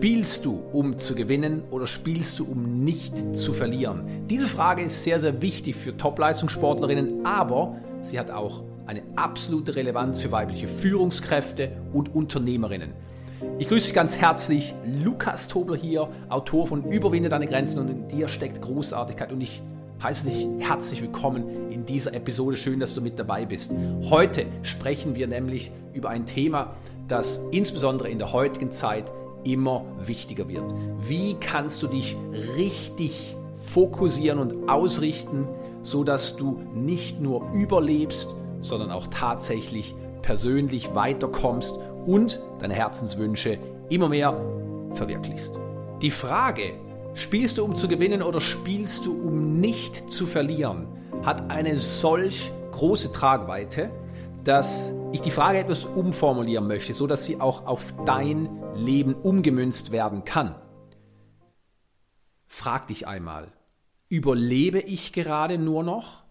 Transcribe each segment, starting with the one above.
Spielst du, um zu gewinnen oder spielst du, um nicht zu verlieren? Diese Frage ist sehr, sehr wichtig für Top-Leistungssportlerinnen, aber sie hat auch eine absolute Relevanz für weibliche Führungskräfte und Unternehmerinnen. Ich grüße dich ganz herzlich, Lukas Tobler hier, Autor von Überwinde deine Grenzen und in dir steckt Großartigkeit und ich heiße dich herzlich willkommen in dieser Episode. Schön, dass du mit dabei bist. Heute sprechen wir nämlich über ein Thema, das insbesondere in der heutigen Zeit immer wichtiger wird. Wie kannst du dich richtig fokussieren und ausrichten, sodass du nicht nur überlebst, sondern auch tatsächlich persönlich weiterkommst und deine Herzenswünsche immer mehr verwirklichst. Die Frage, spielst du um zu gewinnen oder spielst du um nicht zu verlieren, hat eine solch große Tragweite, dass ich die Frage etwas umformulieren möchte, so dass sie auch auf dein Leben umgemünzt werden kann. Frag dich einmal, überlebe ich gerade nur noch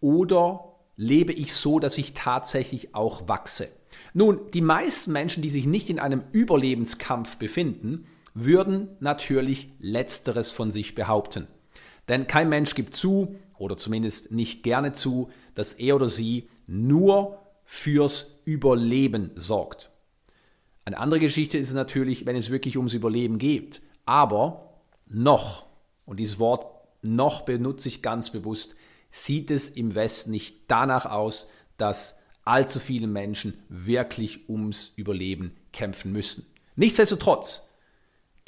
oder lebe ich so, dass ich tatsächlich auch wachse? Nun, die meisten Menschen, die sich nicht in einem Überlebenskampf befinden, würden natürlich letzteres von sich behaupten. Denn kein Mensch gibt zu, oder zumindest nicht gerne zu, dass er oder sie nur fürs Überleben sorgt. Eine andere Geschichte ist natürlich, wenn es wirklich ums Überleben geht. Aber noch, und dieses Wort noch benutze ich ganz bewusst, sieht es im Westen nicht danach aus, dass allzu viele Menschen wirklich ums Überleben kämpfen müssen. Nichtsdestotrotz,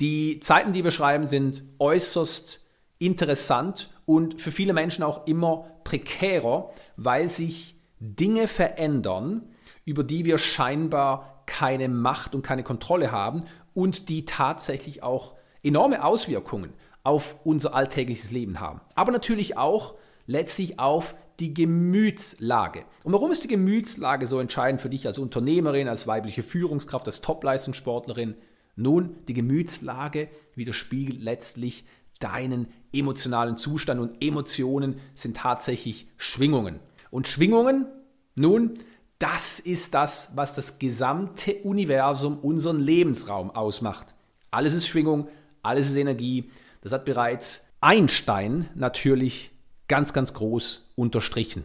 die Zeiten, die wir schreiben, sind äußerst interessant und für viele Menschen auch immer prekärer, weil sich Dinge verändern, über die wir scheinbar keine Macht und keine Kontrolle haben und die tatsächlich auch enorme Auswirkungen auf unser alltägliches Leben haben. Aber natürlich auch letztlich auf die Gemütslage. Und warum ist die Gemütslage so entscheidend für dich als Unternehmerin, als weibliche Führungskraft, als Topleistungssportlerin? Nun, die Gemütslage widerspiegelt letztlich deinen emotionalen Zustand und Emotionen sind tatsächlich Schwingungen. Und Schwingungen, nun, das ist das, was das gesamte Universum, unseren Lebensraum ausmacht. Alles ist Schwingung, alles ist Energie. Das hat bereits Einstein natürlich ganz, ganz groß unterstrichen.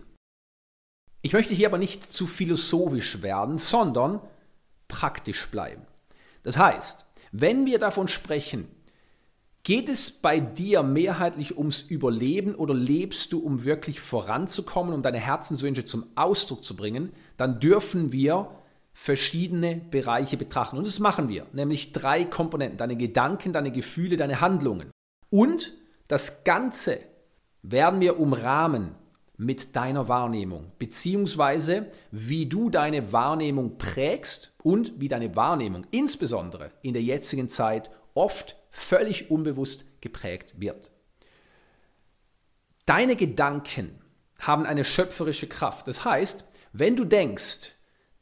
Ich möchte hier aber nicht zu philosophisch werden, sondern praktisch bleiben. Das heißt, wenn wir davon sprechen, Geht es bei dir mehrheitlich ums Überleben oder lebst du, um wirklich voranzukommen, um deine Herzenswünsche zum Ausdruck zu bringen, dann dürfen wir verschiedene Bereiche betrachten. Und das machen wir, nämlich drei Komponenten, deine Gedanken, deine Gefühle, deine Handlungen. Und das Ganze werden wir umrahmen mit deiner Wahrnehmung, beziehungsweise wie du deine Wahrnehmung prägst und wie deine Wahrnehmung insbesondere in der jetzigen Zeit oft völlig unbewusst geprägt wird. Deine Gedanken haben eine schöpferische Kraft. Das heißt, wenn du denkst,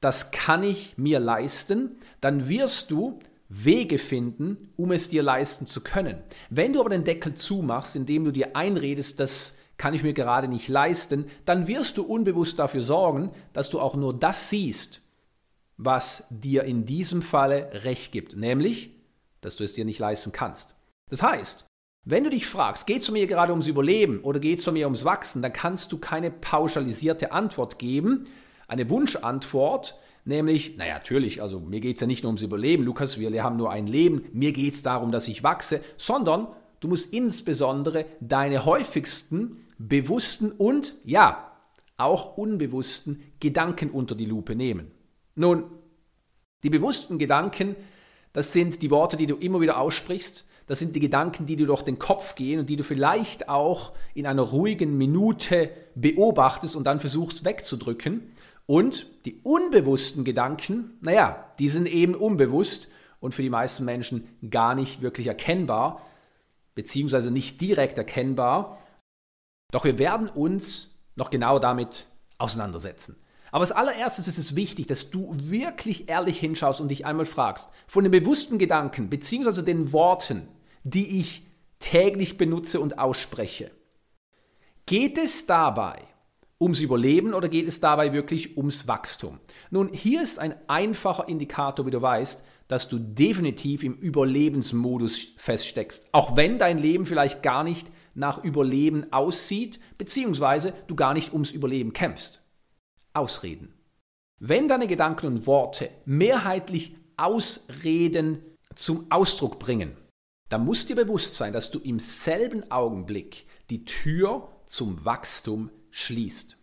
das kann ich mir leisten, dann wirst du Wege finden, um es dir leisten zu können. Wenn du aber den Deckel zumachst, indem du dir einredest, das kann ich mir gerade nicht leisten, dann wirst du unbewusst dafür sorgen, dass du auch nur das siehst, was dir in diesem Falle recht gibt, nämlich dass du es dir nicht leisten kannst. Das heißt, wenn du dich fragst, geht es mir gerade ums Überleben oder geht es mir ums Wachsen, dann kannst du keine pauschalisierte Antwort geben, eine Wunschantwort, nämlich, naja, natürlich, also mir geht es ja nicht nur ums Überleben, Lukas, wir haben nur ein Leben, mir geht es darum, dass ich wachse, sondern du musst insbesondere deine häufigsten bewussten und, ja, auch unbewussten Gedanken unter die Lupe nehmen. Nun, die bewussten Gedanken das sind die Worte, die du immer wieder aussprichst. Das sind die Gedanken, die dir durch den Kopf gehen und die du vielleicht auch in einer ruhigen Minute beobachtest und dann versuchst wegzudrücken. Und die unbewussten Gedanken, naja, die sind eben unbewusst und für die meisten Menschen gar nicht wirklich erkennbar, beziehungsweise nicht direkt erkennbar. Doch wir werden uns noch genau damit auseinandersetzen. Aber als allererstes ist es wichtig, dass du wirklich ehrlich hinschaust und dich einmal fragst, von den bewussten Gedanken bzw. den Worten, die ich täglich benutze und ausspreche, geht es dabei ums Überleben oder geht es dabei wirklich ums Wachstum? Nun, hier ist ein einfacher Indikator, wie du weißt, dass du definitiv im Überlebensmodus feststeckst. Auch wenn dein Leben vielleicht gar nicht nach Überleben aussieht, beziehungsweise du gar nicht ums Überleben kämpfst. Ausreden. Wenn deine Gedanken und Worte mehrheitlich Ausreden zum Ausdruck bringen, dann muss dir bewusst sein, dass du im selben Augenblick die Tür zum Wachstum schließt.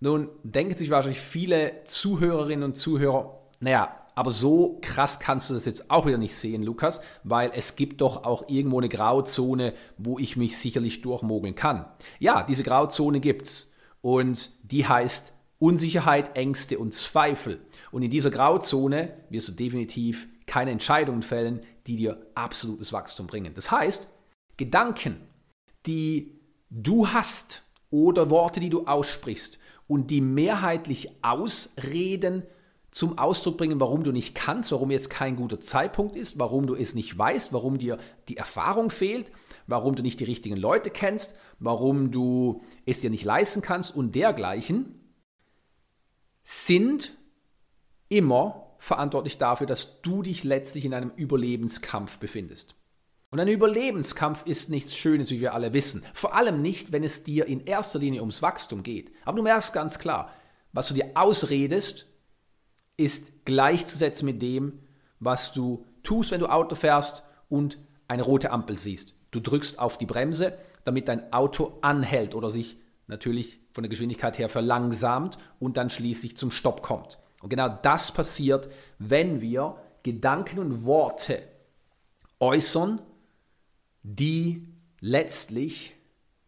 Nun denken sich wahrscheinlich viele Zuhörerinnen und Zuhörer, naja, aber so krass kannst du das jetzt auch wieder nicht sehen, Lukas, weil es gibt doch auch irgendwo eine Grauzone, wo ich mich sicherlich durchmogeln kann. Ja, diese Grauzone gibt's und die heißt Unsicherheit, Ängste und Zweifel. Und in dieser Grauzone wirst du definitiv keine Entscheidungen fällen, die dir absolutes Wachstum bringen. Das heißt, Gedanken, die du hast oder Worte, die du aussprichst und die mehrheitlich Ausreden zum Ausdruck bringen, warum du nicht kannst, warum jetzt kein guter Zeitpunkt ist, warum du es nicht weißt, warum dir die Erfahrung fehlt, warum du nicht die richtigen Leute kennst, warum du es dir nicht leisten kannst und dergleichen, sind immer verantwortlich dafür, dass du dich letztlich in einem Überlebenskampf befindest. Und ein Überlebenskampf ist nichts Schönes, wie wir alle wissen. Vor allem nicht, wenn es dir in erster Linie ums Wachstum geht. Aber du merkst ganz klar, was du dir ausredest, ist gleichzusetzen mit dem, was du tust, wenn du Auto fährst und eine rote Ampel siehst. Du drückst auf die Bremse, damit dein Auto anhält oder sich natürlich von der Geschwindigkeit her verlangsamt und dann schließlich zum Stopp kommt. Und genau das passiert, wenn wir Gedanken und Worte äußern, die letztlich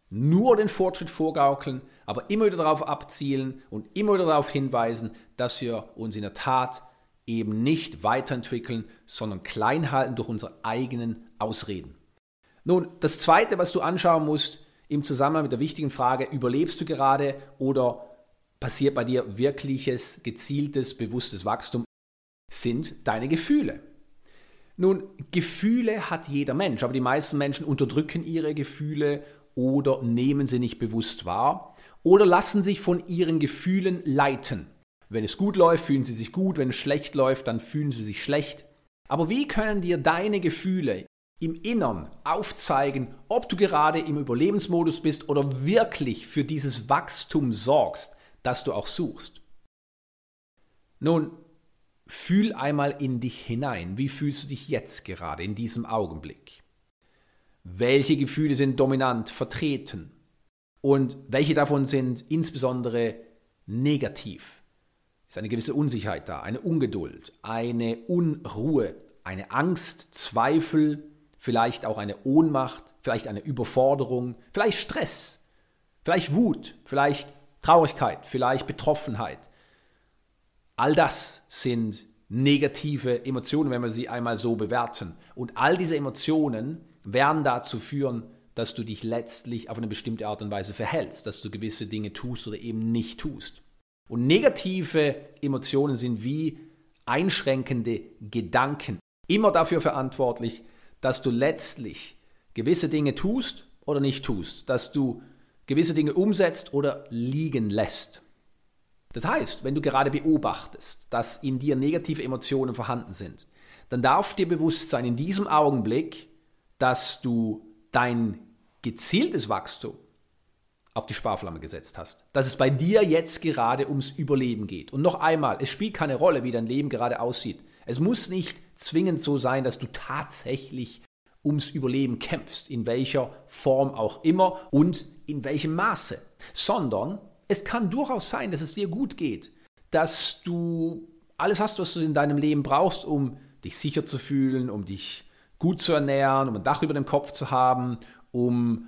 nur den Fortschritt vorgaukeln, aber immer wieder darauf abzielen und immer wieder darauf hinweisen, dass wir uns in der Tat eben nicht weiterentwickeln, sondern klein halten durch unsere eigenen Ausreden. Nun, das Zweite, was du anschauen musst im Zusammenhang mit der wichtigen Frage, überlebst du gerade oder passiert bei dir wirkliches, gezieltes, bewusstes Wachstum, sind deine Gefühle. Nun, Gefühle hat jeder Mensch, aber die meisten Menschen unterdrücken ihre Gefühle oder nehmen sie nicht bewusst wahr oder lassen sich von ihren Gefühlen leiten. Wenn es gut läuft, fühlen sie sich gut, wenn es schlecht läuft, dann fühlen sie sich schlecht. Aber wie können dir deine Gefühle im Innern aufzeigen, ob du gerade im Überlebensmodus bist oder wirklich für dieses Wachstum sorgst? Das du auch suchst. Nun, fühl einmal in dich hinein. Wie fühlst du dich jetzt gerade in diesem Augenblick? Welche Gefühle sind dominant vertreten? Und welche davon sind insbesondere negativ? Ist eine gewisse Unsicherheit da, eine Ungeduld, eine Unruhe, eine Angst, Zweifel, vielleicht auch eine Ohnmacht, vielleicht eine Überforderung, vielleicht Stress, vielleicht Wut, vielleicht Traurigkeit, vielleicht Betroffenheit. All das sind negative Emotionen, wenn wir sie einmal so bewerten. Und all diese Emotionen werden dazu führen, dass du dich letztlich auf eine bestimmte Art und Weise verhältst, dass du gewisse Dinge tust oder eben nicht tust. Und negative Emotionen sind wie einschränkende Gedanken immer dafür verantwortlich, dass du letztlich gewisse Dinge tust oder nicht tust, dass du gewisse Dinge umsetzt oder liegen lässt. Das heißt, wenn du gerade beobachtest, dass in dir negative Emotionen vorhanden sind, dann darf dir bewusst sein in diesem Augenblick, dass du dein gezieltes Wachstum auf die Sparflamme gesetzt hast. Dass es bei dir jetzt gerade ums Überleben geht. Und noch einmal, es spielt keine Rolle, wie dein Leben gerade aussieht. Es muss nicht zwingend so sein, dass du tatsächlich ums Überleben kämpfst, in welcher Form auch immer und in welchem Maße, sondern es kann durchaus sein, dass es dir gut geht, dass du alles hast, was du in deinem Leben brauchst, um dich sicher zu fühlen, um dich gut zu ernähren, um ein Dach über dem Kopf zu haben, um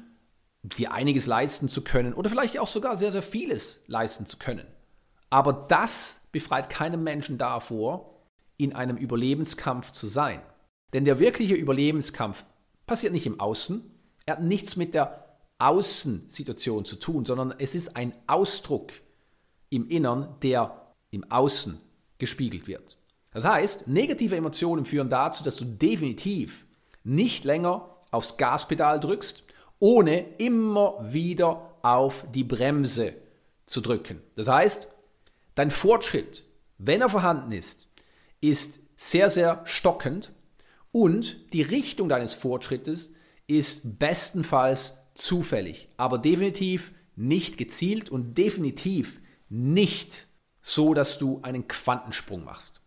dir einiges leisten zu können oder vielleicht auch sogar sehr, sehr vieles leisten zu können. Aber das befreit keinen Menschen davor, in einem Überlebenskampf zu sein. Denn der wirkliche Überlebenskampf passiert nicht im Außen. Er hat nichts mit der Außensituation zu tun, sondern es ist ein Ausdruck im Innern, der im Außen gespiegelt wird. Das heißt, negative Emotionen führen dazu, dass du definitiv nicht länger aufs Gaspedal drückst, ohne immer wieder auf die Bremse zu drücken. Das heißt, dein Fortschritt, wenn er vorhanden ist, ist sehr, sehr stockend und die Richtung deines Fortschrittes ist bestenfalls zufällig, aber definitiv nicht gezielt und definitiv nicht so, dass du einen Quantensprung machst.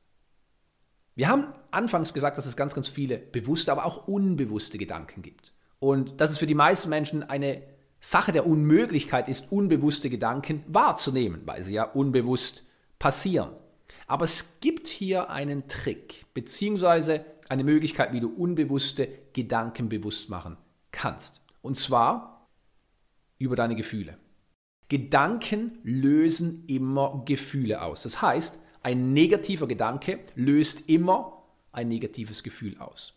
Wir haben anfangs gesagt, dass es ganz, ganz viele bewusste, aber auch unbewusste Gedanken gibt. Und dass es für die meisten Menschen eine Sache der Unmöglichkeit ist, unbewusste Gedanken wahrzunehmen, weil sie ja unbewusst passieren. Aber es gibt hier einen Trick, beziehungsweise eine Möglichkeit, wie du unbewusste Gedanken bewusst machen kannst. Und zwar über deine Gefühle. Gedanken lösen immer Gefühle aus. Das heißt, ein negativer Gedanke löst immer ein negatives Gefühl aus.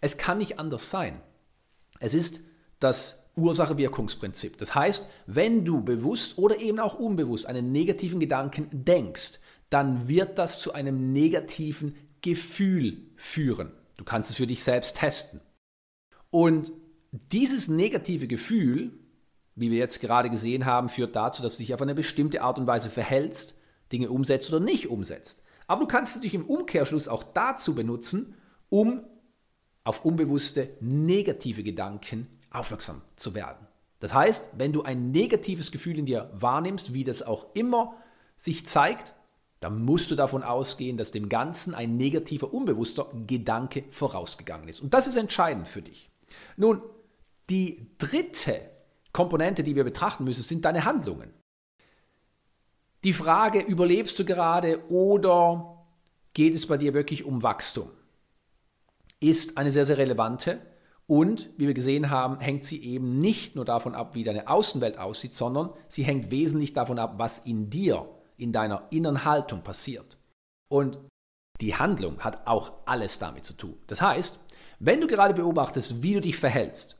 Es kann nicht anders sein. Es ist das Ursache-Wirkungsprinzip. Das heißt, wenn du bewusst oder eben auch unbewusst einen negativen Gedanken denkst, dann wird das zu einem negativen Gefühl führen. Du kannst es für dich selbst testen. Und dieses negative Gefühl, wie wir jetzt gerade gesehen haben, führt dazu, dass du dich auf eine bestimmte Art und Weise verhältst, Dinge umsetzt oder nicht umsetzt. Aber du kannst es dich im Umkehrschluss auch dazu benutzen, um auf unbewusste negative Gedanken aufmerksam zu werden. Das heißt, wenn du ein negatives Gefühl in dir wahrnimmst, wie das auch immer sich zeigt, dann musst du davon ausgehen, dass dem Ganzen ein negativer, unbewusster Gedanke vorausgegangen ist. Und das ist entscheidend für dich. Nun, die dritte Komponente, die wir betrachten müssen, sind deine Handlungen. Die Frage, überlebst du gerade oder geht es bei dir wirklich um Wachstum, ist eine sehr, sehr relevante und, wie wir gesehen haben, hängt sie eben nicht nur davon ab, wie deine Außenwelt aussieht, sondern sie hängt wesentlich davon ab, was in dir in deiner inneren Haltung passiert. Und die Handlung hat auch alles damit zu tun. Das heißt, wenn du gerade beobachtest, wie du dich verhältst,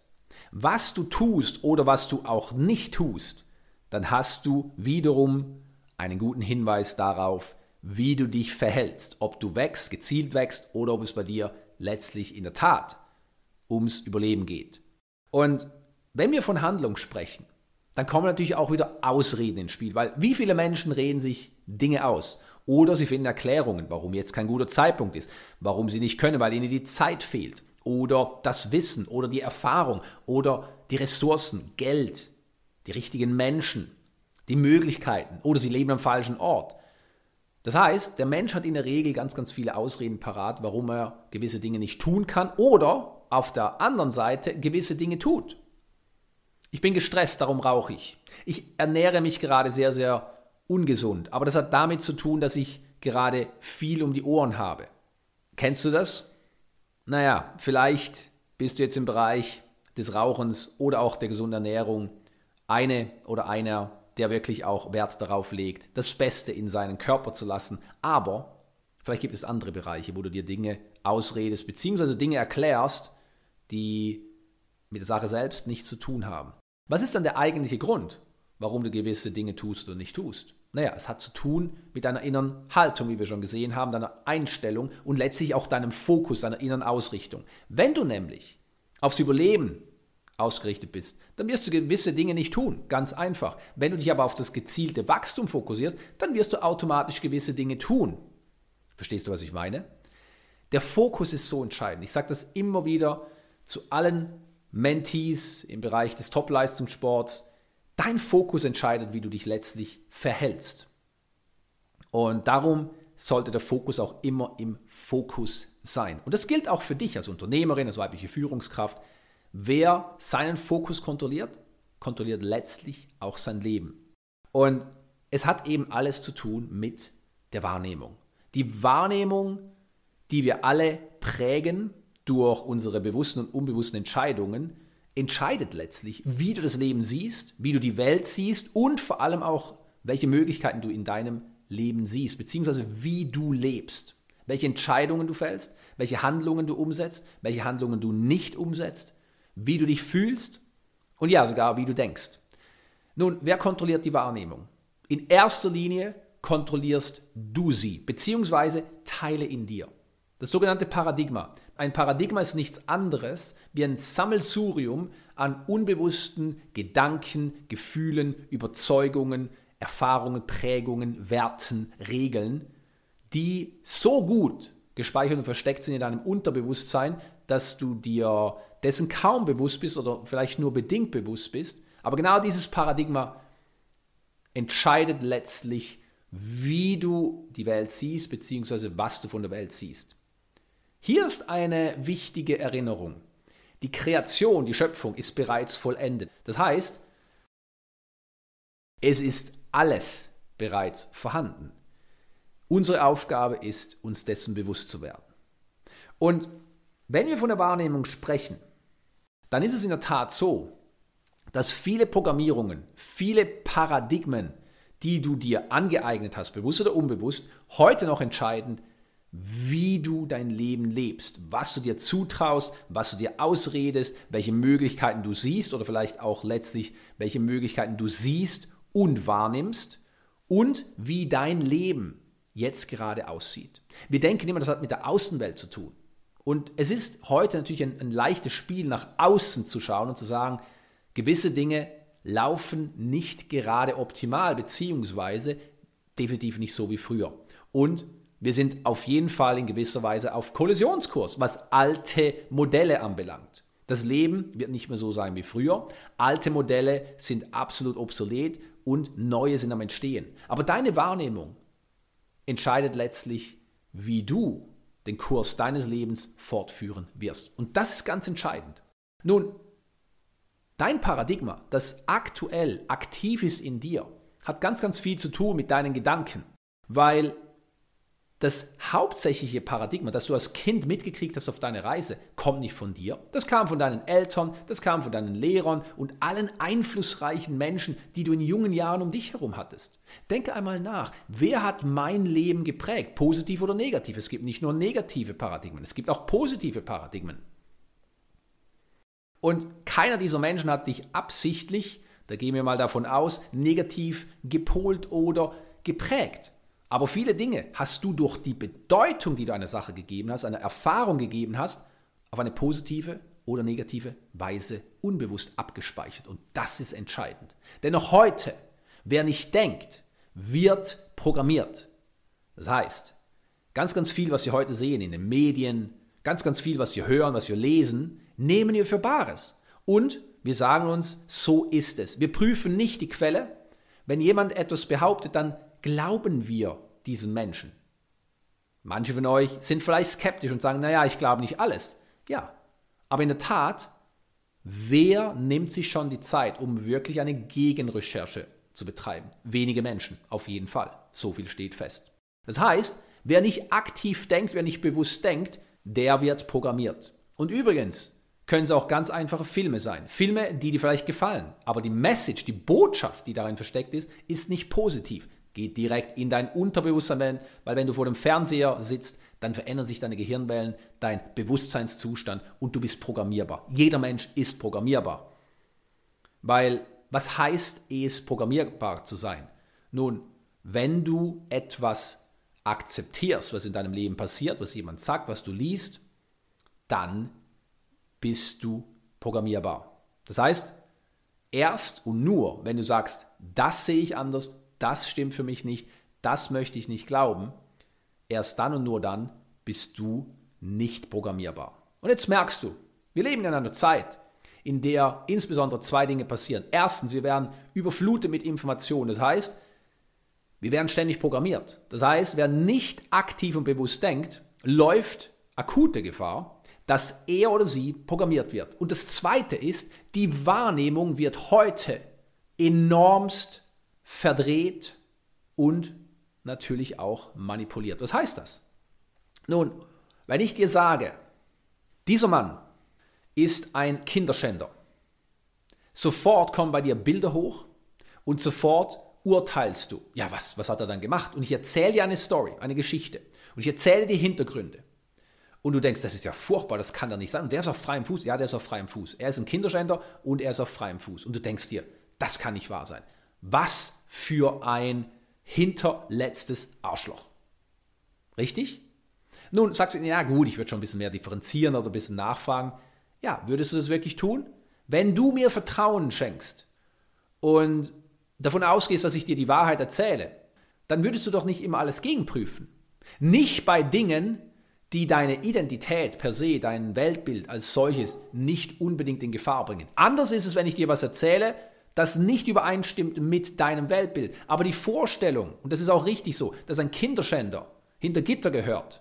was du tust oder was du auch nicht tust, dann hast du wiederum einen guten Hinweis darauf, wie du dich verhältst, ob du wächst, gezielt wächst oder ob es bei dir letztlich in der Tat ums Überleben geht. Und wenn wir von Handlung sprechen, dann kommen natürlich auch wieder Ausreden ins Spiel, weil wie viele Menschen reden sich Dinge aus? Oder sie finden Erklärungen, warum jetzt kein guter Zeitpunkt ist, warum sie nicht können, weil ihnen die Zeit fehlt. Oder das Wissen oder die Erfahrung oder die Ressourcen, Geld, die richtigen Menschen, die Möglichkeiten oder sie leben am falschen Ort. Das heißt, der Mensch hat in der Regel ganz, ganz viele Ausreden parat, warum er gewisse Dinge nicht tun kann oder auf der anderen Seite gewisse Dinge tut. Ich bin gestresst, darum rauche ich. Ich ernähre mich gerade sehr, sehr ungesund. Aber das hat damit zu tun, dass ich gerade viel um die Ohren habe. Kennst du das? Naja, vielleicht bist du jetzt im Bereich des Rauchens oder auch der gesunden Ernährung eine oder einer, der wirklich auch Wert darauf legt, das Beste in seinen Körper zu lassen. Aber vielleicht gibt es andere Bereiche, wo du dir Dinge ausredest, beziehungsweise Dinge erklärst, die mit der Sache selbst nichts zu tun haben. Was ist dann der eigentliche Grund, warum du gewisse Dinge tust und nicht tust? Naja, es hat zu tun mit deiner inneren Haltung, wie wir schon gesehen haben, deiner Einstellung und letztlich auch deinem Fokus, deiner inneren Ausrichtung. Wenn du nämlich aufs Überleben ausgerichtet bist, dann wirst du gewisse Dinge nicht tun. Ganz einfach. Wenn du dich aber auf das gezielte Wachstum fokussierst, dann wirst du automatisch gewisse Dinge tun. Verstehst du, was ich meine? Der Fokus ist so entscheidend. Ich sage das immer wieder zu allen Mentees im Bereich des Top-Leistungssports. Dein Fokus entscheidet, wie du dich letztlich verhältst. Und darum sollte der Fokus auch immer im Fokus sein. Und das gilt auch für dich als Unternehmerin, als weibliche Führungskraft. Wer seinen Fokus kontrolliert, kontrolliert letztlich auch sein Leben. Und es hat eben alles zu tun mit der Wahrnehmung. Die Wahrnehmung, die wir alle prägen durch unsere bewussten und unbewussten Entscheidungen entscheidet letztlich, wie du das Leben siehst, wie du die Welt siehst und vor allem auch, welche Möglichkeiten du in deinem Leben siehst, beziehungsweise wie du lebst, welche Entscheidungen du fällst, welche Handlungen du umsetzt, welche Handlungen du nicht umsetzt, wie du dich fühlst und ja, sogar wie du denkst. Nun, wer kontrolliert die Wahrnehmung? In erster Linie kontrollierst du sie, beziehungsweise Teile in dir. Das sogenannte Paradigma. Ein Paradigma ist nichts anderes wie ein Sammelsurium an unbewussten Gedanken, Gefühlen, Überzeugungen, Erfahrungen, Prägungen, Werten, Regeln, die so gut gespeichert und versteckt sind in deinem Unterbewusstsein, dass du dir dessen kaum bewusst bist oder vielleicht nur bedingt bewusst bist. Aber genau dieses Paradigma entscheidet letztlich, wie du die Welt siehst, beziehungsweise was du von der Welt siehst. Hier ist eine wichtige Erinnerung. Die Kreation, die Schöpfung ist bereits vollendet. Das heißt, es ist alles bereits vorhanden. Unsere Aufgabe ist, uns dessen bewusst zu werden. Und wenn wir von der Wahrnehmung sprechen, dann ist es in der Tat so, dass viele Programmierungen, viele Paradigmen, die du dir angeeignet hast, bewusst oder unbewusst, heute noch entscheiden, wie du dein Leben lebst, was du dir zutraust, was du dir ausredest, welche Möglichkeiten du siehst oder vielleicht auch letztlich, welche Möglichkeiten du siehst und wahrnimmst und wie dein Leben jetzt gerade aussieht. Wir denken immer, das hat mit der Außenwelt zu tun. Und es ist heute natürlich ein, ein leichtes Spiel, nach außen zu schauen und zu sagen, gewisse Dinge laufen nicht gerade optimal, beziehungsweise definitiv nicht so wie früher. Und wir sind auf jeden Fall in gewisser Weise auf Kollisionskurs, was alte Modelle anbelangt. Das Leben wird nicht mehr so sein wie früher. Alte Modelle sind absolut obsolet und neue sind am Entstehen. Aber deine Wahrnehmung entscheidet letztlich, wie du den Kurs deines Lebens fortführen wirst. Und das ist ganz entscheidend. Nun, dein Paradigma, das aktuell aktiv ist in dir, hat ganz, ganz viel zu tun mit deinen Gedanken, weil das hauptsächliche Paradigma, das du als Kind mitgekriegt hast auf deiner Reise, kommt nicht von dir. Das kam von deinen Eltern, das kam von deinen Lehrern und allen einflussreichen Menschen, die du in jungen Jahren um dich herum hattest. Denke einmal nach, wer hat mein Leben geprägt, positiv oder negativ? Es gibt nicht nur negative Paradigmen, es gibt auch positive Paradigmen. Und keiner dieser Menschen hat dich absichtlich, da gehen wir mal davon aus, negativ gepolt oder geprägt. Aber viele Dinge hast du durch die Bedeutung, die du einer Sache gegeben hast, eine Erfahrung gegeben hast, auf eine positive oder negative Weise unbewusst abgespeichert. Und das ist entscheidend. Denn auch heute, wer nicht denkt, wird programmiert. Das heißt, ganz, ganz viel, was wir heute sehen in den Medien, ganz, ganz viel, was wir hören, was wir lesen, nehmen wir für Bares. Und wir sagen uns, so ist es. Wir prüfen nicht die Quelle. Wenn jemand etwas behauptet, dann glauben wir diesen Menschen? Manche von euch sind vielleicht skeptisch und sagen, naja, ich glaube nicht alles. Ja, aber in der Tat, wer nimmt sich schon die Zeit, um wirklich eine Gegenrecherche zu betreiben? Wenige Menschen, auf jeden Fall. So viel steht fest. Das heißt, wer nicht aktiv denkt, wer nicht bewusst denkt, der wird programmiert. Und übrigens können es auch ganz einfache Filme sein. Filme, die dir vielleicht gefallen. Aber die Message, die Botschaft, die darin versteckt ist, ist nicht positiv geht direkt in dein Unterbewusstsein, weil wenn du vor dem Fernseher sitzt, dann verändern sich deine Gehirnwellen, dein Bewusstseinszustand und du bist programmierbar. Jeder Mensch ist programmierbar. Weil was heißt es, programmierbar zu sein? Nun, wenn du etwas akzeptierst, was in deinem Leben passiert, was jemand sagt, was du liest, dann bist du programmierbar. Das heißt, erst und nur, wenn du sagst, das sehe ich anders, das stimmt für mich nicht, das möchte ich nicht glauben, erst dann und nur dann bist du nicht programmierbar. Und jetzt merkst du, wir leben in einer Zeit, in der insbesondere zwei Dinge passieren. Erstens, wir werden überflutet mit Informationen. Das heißt, wir werden ständig programmiert. Das heißt, wer nicht aktiv und bewusst denkt, läuft akute Gefahr, dass er oder sie programmiert wird. Und das Zweite ist, die Wahrnehmung wird heute enormst verdreht und natürlich auch manipuliert. Was heißt das? Nun, wenn ich dir sage, dieser Mann ist ein Kinderschänder, sofort kommen bei dir Bilder hoch und sofort urteilst du. Ja, was, was hat er dann gemacht? Und ich erzähle dir eine Story, eine Geschichte. Und ich erzähle dir Hintergründe. Und du denkst, das ist ja furchtbar, das kann doch nicht sein. Und der ist auf freiem Fuß. Ja, der ist auf freiem Fuß. Er ist ein Kinderschänder und er ist auf freiem Fuß. Und du denkst dir, das kann nicht wahr sein. Was für ein hinterletztes Arschloch. Richtig? Nun sagst du, ja gut, ich würde schon ein bisschen mehr differenzieren oder ein bisschen nachfragen. Ja, würdest du das wirklich tun? Wenn du mir Vertrauen schenkst und davon ausgehst, dass ich dir die Wahrheit erzähle, dann würdest du doch nicht immer alles gegenprüfen. Nicht bei Dingen, die deine Identität per se, dein Weltbild als solches nicht unbedingt in Gefahr bringen. Anders ist es, wenn ich dir was erzähle, das nicht übereinstimmt mit deinem Weltbild. Aber die Vorstellung, und das ist auch richtig so, dass ein Kinderschänder hinter Gitter gehört,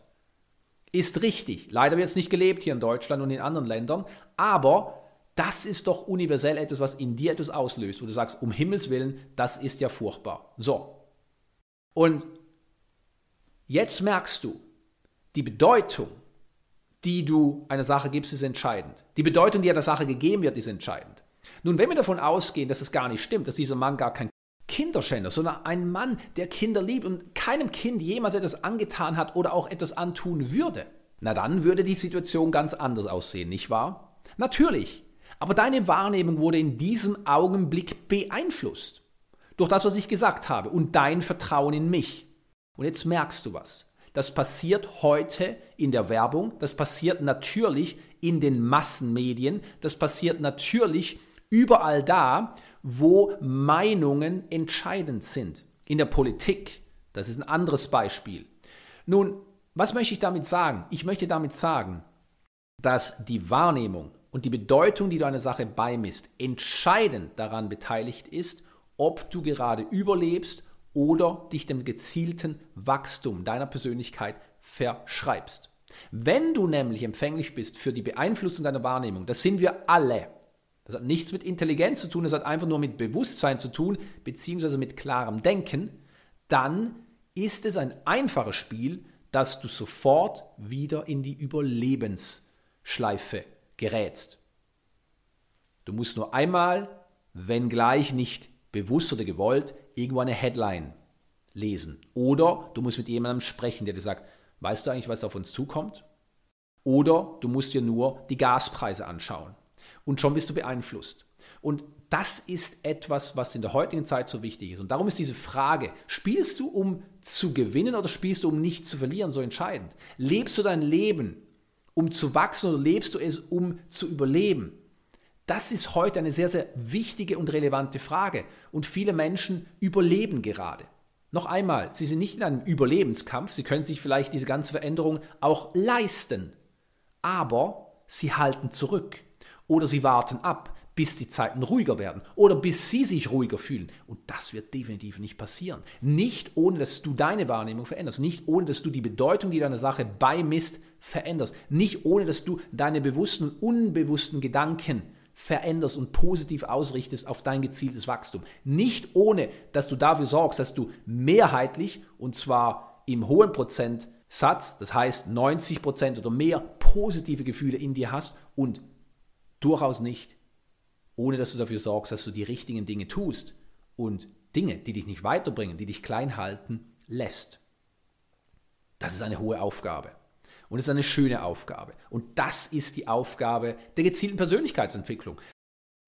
ist richtig. Leider wird es nicht gelebt hier in Deutschland und in anderen Ländern, aber das ist doch universell etwas, was in dir etwas auslöst, wo du sagst, um Himmels Willen, das ist ja furchtbar. So. Und jetzt merkst du, die Bedeutung, die du einer Sache gibst, ist entscheidend. Die Bedeutung, die einer Sache gegeben wird, ist entscheidend. Nun, wenn wir davon ausgehen, dass es gar nicht stimmt, dass dieser Mann gar kein Kinderschänder, sondern ein Mann, der Kinder liebt und keinem Kind jemals etwas angetan hat oder auch etwas antun würde, na dann würde die Situation ganz anders aussehen, nicht wahr? Natürlich. Aber deine Wahrnehmung wurde in diesem Augenblick beeinflusst. Durch das, was ich gesagt habe und dein Vertrauen in mich. Und jetzt merkst du was. Das passiert heute in der Werbung, das passiert natürlich in den Massenmedien, das passiert natürlich überall da, wo Meinungen entscheidend sind. In der Politik, das ist ein anderes Beispiel. Nun, was möchte ich damit sagen? Ich möchte damit sagen, dass die Wahrnehmung und die Bedeutung, die du einer Sache beimisst, entscheidend daran beteiligt ist, ob du gerade überlebst oder dich dem gezielten Wachstum deiner Persönlichkeit verschreibst. Wenn du nämlich empfänglich bist für die Beeinflussung deiner Wahrnehmung, das sind wir alle. Das hat nichts mit Intelligenz zu tun, das hat einfach nur mit Bewusstsein zu tun, beziehungsweise mit klarem Denken, dann ist es ein einfaches Spiel, dass du sofort wieder in die Überlebensschleife gerätst. Du musst nur einmal, wenngleich nicht bewusst oder gewollt, irgendwo eine Headline lesen. Oder du musst mit jemandem sprechen, der dir sagt, weißt du eigentlich, was auf uns zukommt? Oder du musst dir nur die Gaspreise anschauen. Und schon bist du beeinflusst. Und das ist etwas, was in der heutigen Zeit so wichtig ist. Und darum ist diese Frage, spielst du, um zu gewinnen oder spielst du, um nicht zu verlieren, so entscheidend? Lebst du dein Leben, um zu wachsen oder lebst du es, um zu überleben? Das ist heute eine sehr, sehr wichtige und relevante Frage. Und viele Menschen überleben gerade. Noch einmal, sie sind nicht in einem Überlebenskampf, sie können sich vielleicht diese ganze Veränderung auch leisten. Aber sie halten zurück oder sie warten ab, bis die Zeiten ruhiger werden oder bis sie sich ruhiger fühlen. Und das wird definitiv nicht passieren. Nicht ohne, dass du deine Wahrnehmung veränderst. Nicht ohne, dass du die Bedeutung, die deine Sache beimisst, veränderst. Nicht ohne, dass du deine bewussten und unbewussten Gedanken veränderst und positiv ausrichtest auf dein gezieltes Wachstum. Nicht ohne, dass du dafür sorgst, dass du mehrheitlich, und zwar im hohen Prozentsatz, das heißt 90 Prozent oder mehr positive Gefühle in dir hast und durchaus nicht, ohne dass du dafür sorgst, dass du die richtigen Dinge tust und Dinge, die dich nicht weiterbringen, die dich klein halten, lässt. Das ist eine hohe Aufgabe. Und es ist eine schöne Aufgabe. Und das ist die Aufgabe der gezielten Persönlichkeitsentwicklung.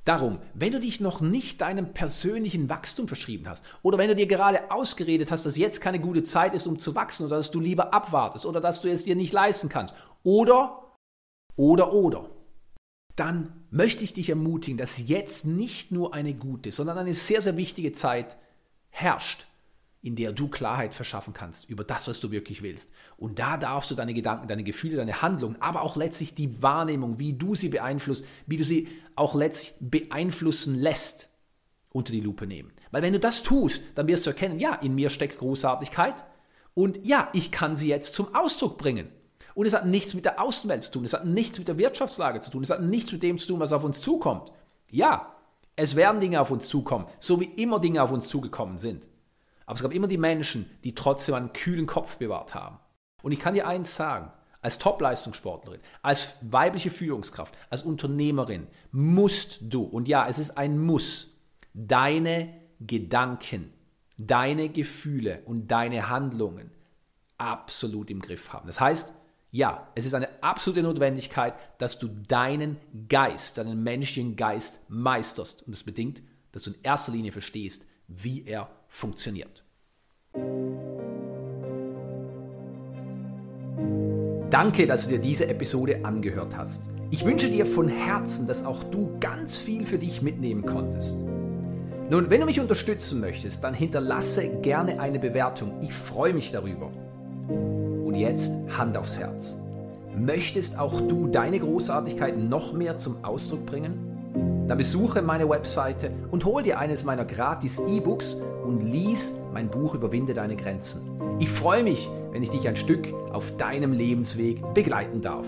Darum, wenn du dich noch nicht deinem persönlichen Wachstum verschrieben hast oder wenn du dir gerade ausgeredet hast, dass jetzt keine gute Zeit ist, um zu wachsen oder dass du lieber abwartest oder dass du es dir nicht leisten kannst oder, oder, oder, dann möchte ich dich ermutigen, dass jetzt nicht nur eine gute, sondern eine sehr, sehr wichtige Zeit herrscht in der du Klarheit verschaffen kannst über das, was du wirklich willst. Und da darfst du deine Gedanken, deine Gefühle, deine Handlungen, aber auch letztlich die Wahrnehmung, wie du sie beeinflusst, wie du sie auch letztlich beeinflussen lässt, unter die Lupe nehmen. Weil wenn du das tust, dann wirst du erkennen, ja, in mir steckt Großartigkeit und ja, ich kann sie jetzt zum Ausdruck bringen. Und es hat nichts mit der Außenwelt zu tun, es hat nichts mit der Wirtschaftslage zu tun, es hat nichts mit dem zu tun, was auf uns zukommt. Ja, es werden Dinge auf uns zukommen, so wie immer Dinge auf uns zugekommen sind. Aber es gab immer die Menschen, die trotzdem einen kühlen Kopf bewahrt haben. Und ich kann dir eins sagen, als Top-Leistungssportlerin, als weibliche Führungskraft, als Unternehmerin musst du, und ja, es ist ein Muss, deine Gedanken, deine Gefühle und deine Handlungen absolut im Griff haben. Das heißt, ja, es ist eine absolute Notwendigkeit, dass du deinen Geist, deinen menschlichen Geist meisterst. Und das bedingt, dass du in erster Linie verstehst, wie er funktioniert. Danke, dass du dir diese Episode angehört hast. Ich wünsche dir von Herzen, dass auch du ganz viel für dich mitnehmen konntest. Nun, wenn du mich unterstützen möchtest, dann hinterlasse gerne eine Bewertung. Ich freue mich darüber. Und jetzt Hand aufs Herz. Möchtest auch du deine Großartigkeit noch mehr zum Ausdruck bringen? Dann besuche meine Webseite und hol dir eines meiner gratis E-Books und lies mein Buch Überwinde deine Grenzen. Ich freue mich, wenn ich dich ein Stück auf deinem Lebensweg begleiten darf.